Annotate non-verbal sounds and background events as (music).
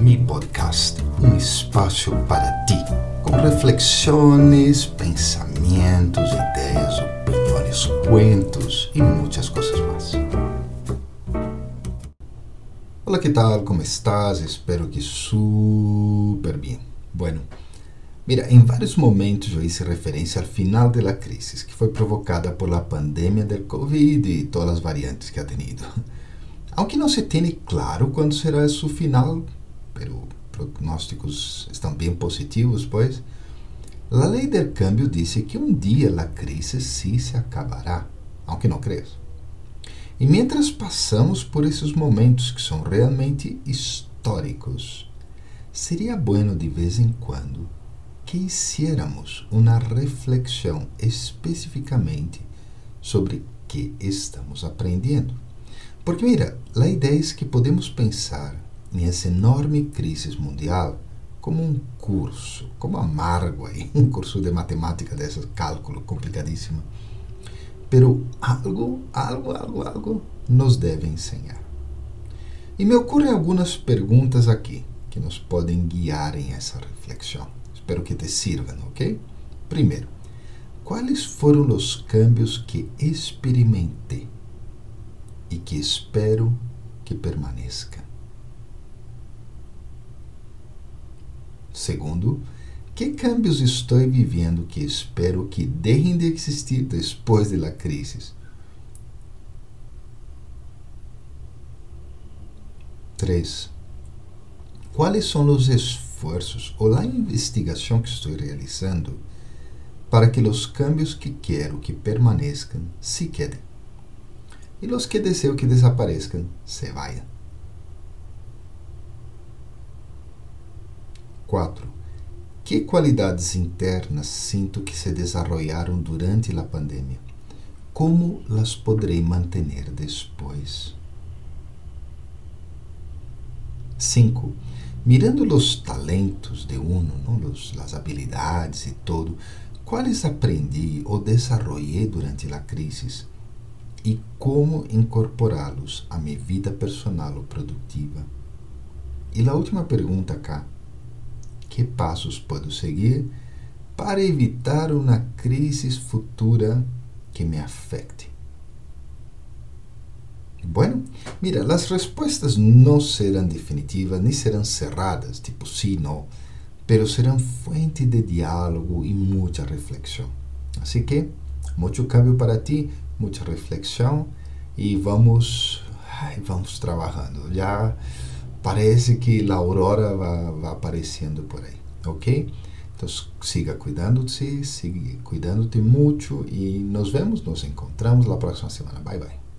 Mi Podcast, um espaço para ti, com reflexões, pensamentos, ideias, opiniões, cuentos e muitas coisas mais. Olá, que tal? Como estás? Espero que super bem. Bueno, mira, em vários momentos eu hice referência ao final da crise, que foi provocada por la pandemia del Covid e todas as variantes que ha tenido. Aunque não se tem claro quando será seu final, pero prognósticos estão bem positivos, pois a lei do câmbio disse que um dia a crise sim se acabará, aunque não creas. E mientras passamos por esses momentos que são realmente históricos, seria bueno de vez em quando que hiciéramos uma reflexão especificamente sobre que estamos aprendendo. Porque, mira, a ideia é que podemos pensar nessa enorme crise mundial como um curso, como amargo aí, (laughs) um curso de matemática desse cálculo complicadíssimo. Pero algo, algo, algo, algo nos deve ensinar. E me ocorrem algumas perguntas aqui que nos podem guiar em essa reflexão. Espero que te sirvam, ok? Primeiro, quais foram os cambios que experimentei e que espero que permaneça. Segundo, que cambios estou vivendo que espero que deixem de existir depois da crise? Três, quais são os esforços ou a investigação que estou realizando para que os cambios que quero que permaneçam se quedem? e los que deseo que desaparezcan se vayan. 4. Que qualidades internas sinto que se desarrollaram durante a pandemia? Como las poderei manter depois? 5. Mirando os talentos de uno, ¿no? los, las habilidades e todo, quais aprendi ou desarrollei durante a crise e como incorporá-los à minha vida personal ou produtiva. E a última pergunta cá: que passos posso seguir para evitar uma crise futura que me afecte? Bueno, mira, as respostas não serão definitivas nem serão cerradas, tipo sim, não, pero serão fuente de diálogo e muita reflexão. Assim que, muito cambio para ti, muita reflexão e vamos, vamos trabalhando. Já parece que a aurora vai, aparecendo por aí, ok? Então siga cuidando-se, siga cuidando-te muito e nos vemos, nos encontramos na próxima semana. Bye bye.